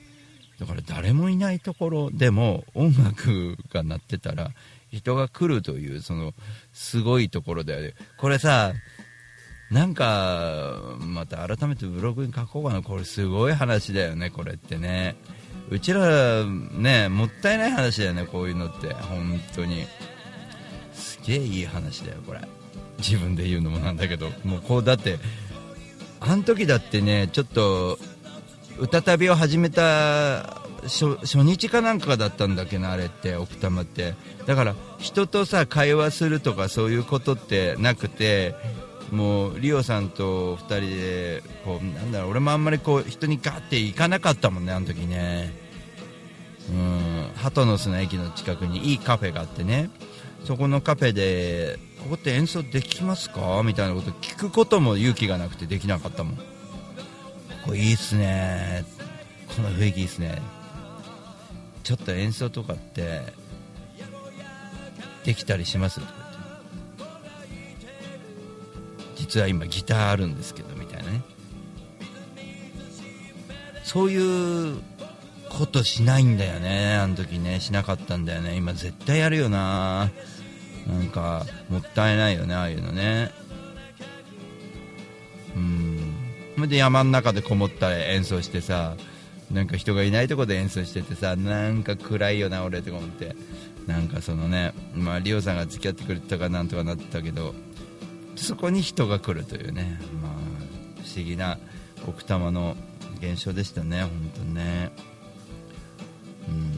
[SPEAKER 2] だから誰もいないところでも音楽が鳴ってたら人が来るというそのすごいところだよね。これさなんかまた改めてブログに書こうかな。これすごい話だよねこれってね。うちらねもったいない話だよねこういうのって。本当に。すげえいい話だよこれ。自分で言うのもなんだけど。もうこうだってあの時だってねちょっと歌旅を始めた初日かなんかだったんだっけなあれって奥多摩って。だから人とさ会話するとかそういうことってなくてもうリオさんと2人でこうなんだろう俺もあんまりこう人にガーッて行かなかったもんねあの時ね。うん。鳩の巣の駅の近くにいいカフェがあってね。そこのカフェでここって演奏できますか？みたいなこと聞くことも勇気がなくてできなかったもん。これいいっすね。この雰囲気いいっすね。ちょっと演奏とかってできたりします？とか言って実は今ギターあるんですけどみたいなね。そういうことしないんだよね。あの時ね。しなかったんだよね。今絶対やるよな。なんかもったいないよね。ああいうのね。うん。それで山の中でこもったら演奏してさなんか人がいないとこで演奏しててさなんか暗いよな俺とか思って。なんかそのねまあリオさんが付き合ってくれたかなんとかなってたけどそこに人が来るというね。まあ不思議な奥多摩の現象でしたね本当にね。うん。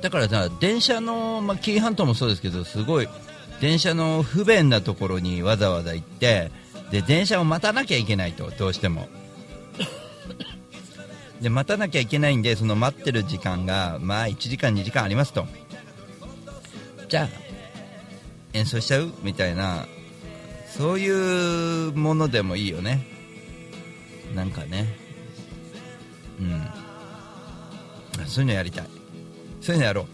[SPEAKER 2] だからさ電車の、まあ、紀伊半島もそうですけどすごい電車の不便なところにわざわざ行ってで電車を待たなきゃいけないとどうしても。で待たなきゃいけないんでその待ってる時間がまあ1時間2時間ありますと。じゃあ演奏しちゃう？みたいな。そういうものでもいいよね。なんかね。うんそういうのやりたい。そういうのやろう。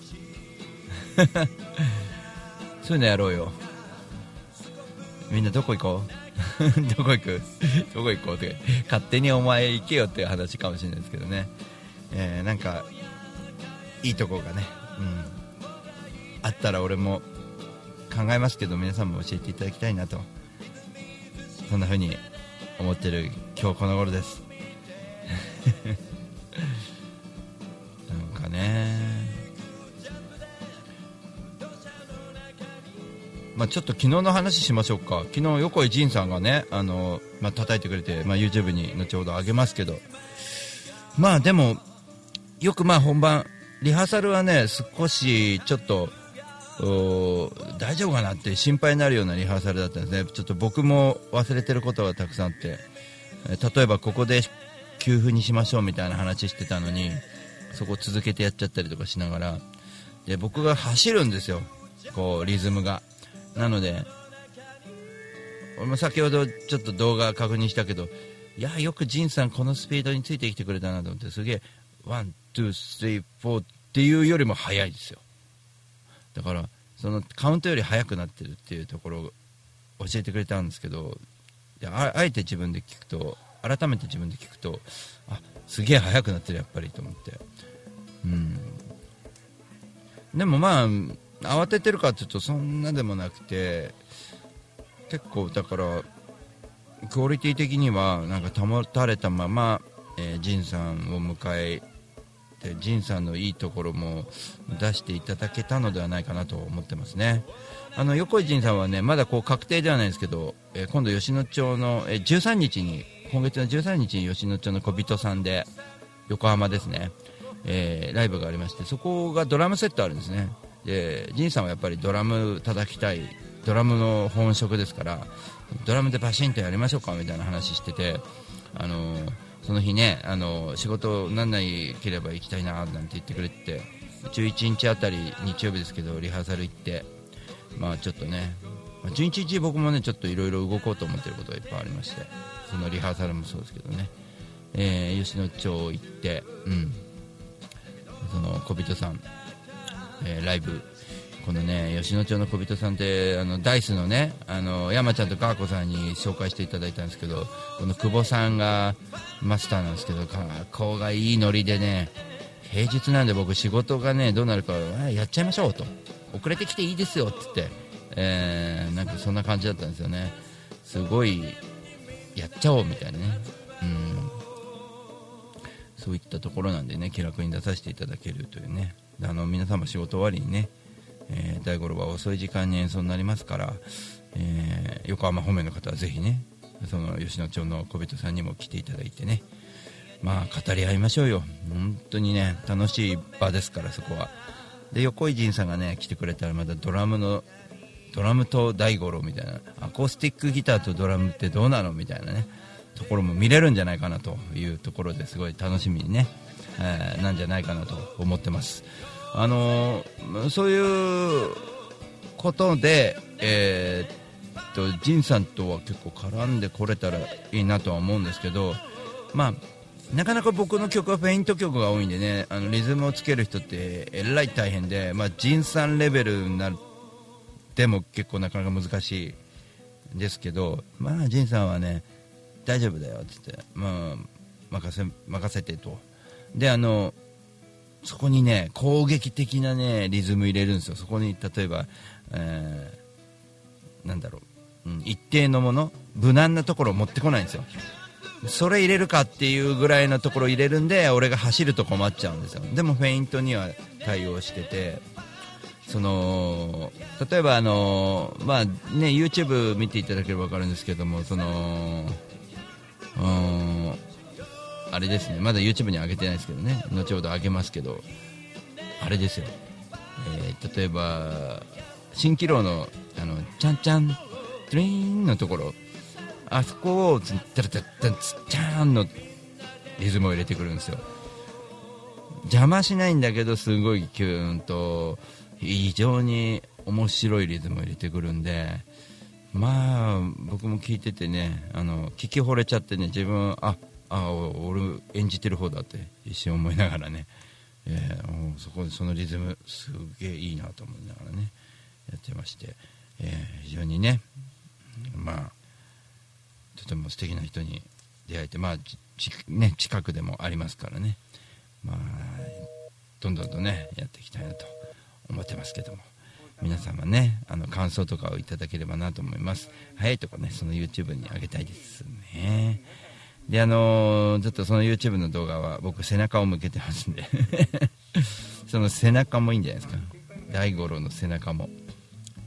[SPEAKER 2] そういうのやろうよ。みんなどこ行こう？どこ行く？どこ行こう？って勝手にお前行けよっていう話かもしれないですけどね、えーなんかいいとこがね、うん、あったら俺も考えますけど皆さんも教えていただきたいなと。そんな風に思ってる今日この頃です。まあ、ちょっと昨日の話しましょうか。昨日横井仁さんがねあの、まあ、叩いてくれて、まあ、YouTube に後ほど上げますけど。まあでもよくまあ本番リハーサルはね少しちょっと大丈夫かなって心配になるようなリハーサルだったんですね。ちょっと僕も忘れてることがたくさんあって。例えばここで給付にしましょうみたいな話してたのにそこ続けてやっちゃったりとかしながら。で僕が走るんですよ。こうリズムが。なので俺も先ほどちょっと動画確認したけどいやよくジンさんこのスピードについてきてくれたなと思ってすげえ one, two, three, four っていうよりも速いですよ。だからそのカウントより速くなってるっていうところを教えてくれたんですけどああえて自分で聞くと改めて自分で聞くとあすげえ速くなってるやっぱりと思って。うん。でもまあ慌ててるかっていうとそんなでもなくて結構だからクオリティ的にはなんか保たれたまま、えー、ジンさんを迎えてジンさんのいいところも出していただけたのではないかなと思ってますね。あの横井仁さんはねまだこう確定ではないですけど、えー今度吉野町の、えー13日に今月の13日に吉野町の小人さんで横浜ですね、えーライブがありましてそこがドラムセットあるんですね。でジンさんはやっぱりドラム叩きたいドラムの本職ですからドラムでバシンとやりましょうかみたいな話しててあのその日ねあの仕事なんないければ行きたいななんて言ってくれて11日あたり日曜日ですけどリハーサル行ってまあちょっとね11日僕もねちょっといろいろ動こうと思ってることがいっぱいありましてそのリハーサルもそうですけどね、えー吉野町行ってうん。その小人さんえーライブ。このね吉野町の小人さんってあのダイスのねあの山ちゃんとガーコさんに紹介していただいたんですけどこの久保さんがマスターなんですけどかこがいいノリでね平日なんで僕仕事がねどうなるかやっちゃいましょうと。遅れてきていいですよって言って、えーなんかそんな感じだったんですよね。すごいやっちゃおうみたいなね。うん。そういったところなんでね気楽に出させていただけるというね。あの皆様仕事終わりにね、えー大五郎は遅い時間に演奏になりますから、えー横浜方面の方はぜひねその吉野町の小人さんにも来ていただいてねまあ語り合いましょうよ。本当にね楽しい場ですからそこは。で横井仁さんがね来てくれたらまたドラムのドラムと大五郎みたいなアコースティックギターとドラムってどうなのみたいなねところも見れるんじゃないかなというところですごい楽しみにね、えーなんじゃないかなと思ってます。あのそういうことでえーっと仁さんとは結構絡んでこれたらいいなとは思うんですけどまあなかなか僕の曲はフェイント曲が多いんでねあのリズムをつける人ってえらい大変で、まあ、仁さんレベルになっても結構なかなか難しいですけどまあ仁さんはね大丈夫だよって言って、まあ、任せ任せてと。であのそこにね攻撃的なねリズム入れるんですよ。そこに例えば、えーなんだろう、うん、一定のもの無難なところを持ってこないんですよ。それ入れるかっていうぐらいのところ入れるんで俺が走ると困っちゃうんですよ。でもフェイントには対応しててその例えばあのまあね YouTube 見ていただければ分かるんですけどもそのうんあれですね。まだ YouTube に上げてないですけどね。後ほど上げますけど。あれですよ、えー例えば蜃気楼のあのちゃんちゃんトゥリーンのところ。あそこをつったらたったんつっちゃーんのリズムを入れてくるんですよ。邪魔しないんだけどすごいキューンと非常に面白いリズムを入れてくるんで。まあ僕も聞いててねあの聞き惚れちゃってね自分ああ俺演じてる方だって一瞬思いながらね、えーそこでそのリズムすげえいいなと思いながらねやってまして、えー非常にねまあとても素敵な人に出会えてまあちね近くでもありますからね。まあどんどんとねやっていきたいなと思ってますけども。皆様ねあの感想とかをいただければなと思います。早いとこねその YouTube に上げたいですね。であのーちょっとその YouTube の動画は僕背中を向けてますんで。その背中もいいんじゃないですか。大五郎の背中も。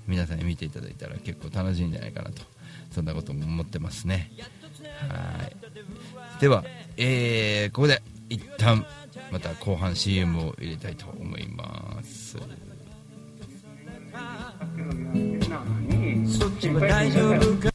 [SPEAKER 2] 皆さんに見ていただいたら結構楽しいんじゃないかなと。そんなことも思ってますね。はい。では、えーここで一旦また後半 CM を入れたいと思います。そっちも大丈夫か。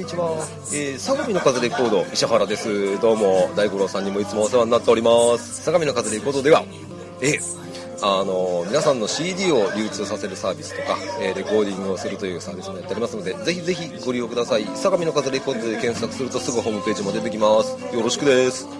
[SPEAKER 10] にちは、えー、相模の風レコード石原です。どうも大五郎さんにもいつもお世話になっております。相模の風レコードではえーあの皆さんの CD を流通させるサービスとか、えーレコーディングをするというサービスもやっておりますのでぜひぜひご利用ください。相模の風レコードで検索するとすぐホームページも出てきます。よろしくです。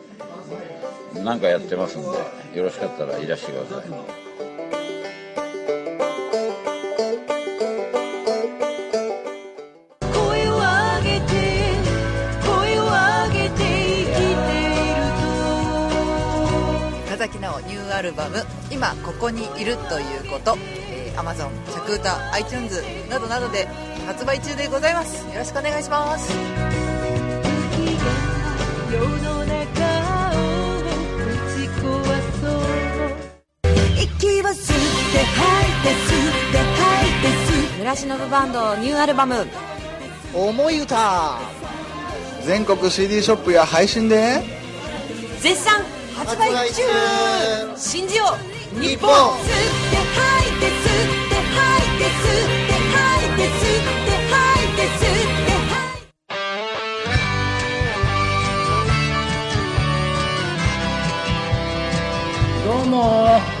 [SPEAKER 11] 何かやってますんでよろしかったらいらしてください。
[SPEAKER 5] 声を上げて声を上げて生きている
[SPEAKER 12] 深崎直ニューアルバム「今ここにいるということ」えー、Amazon 着歌 iTunes などなどで発売中でございます。よろしくお願いします
[SPEAKER 5] 吸って吐いて吸って吐いて吸って
[SPEAKER 8] 村忍バンドニューアルバム。
[SPEAKER 13] 思い歌。全国 CD ショップや配信で。
[SPEAKER 14] 絶賛発売中。信じよう日本。
[SPEAKER 13] 本
[SPEAKER 14] 吸って吐いて吸って吐いて吸って吐いて吸って吐いて吸って吐いて
[SPEAKER 15] どうも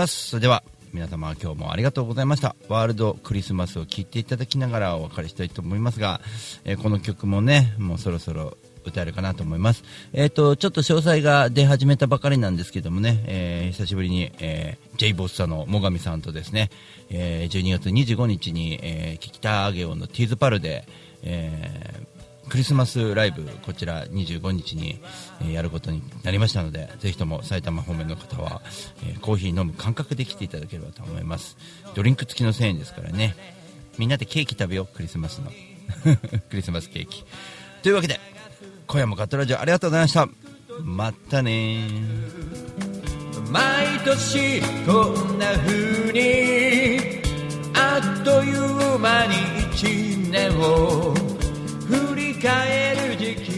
[SPEAKER 2] ます。それでは、皆様今日もありがとうございました。ワールドクリスマスを聴いていただきながらお別れしたいと思いますが、えーこの曲もね、もうそろそろ歌えるかなと思います。えっ、と、ちょっと詳細が出始めたばかりなんですけどもね、えー久しぶりに、えー、J ボッサの最上さんとですね、え12月25日に、えー、キキタアゲオのティーズパルで、えークリスマスライブ、こちら25日に、えやることになりましたので、ぜひとも埼玉方面の方は、えコーヒー飲む感覚で来ていただければと思います。ドリンク付きの1000円ですからね。みんなでケーキ食べよう、クリスマスの。クリスマスケーキ。というわけで、今夜もガットラジオありがとうございました。またね。毎年こんな風にあっという間に一年を帰る時期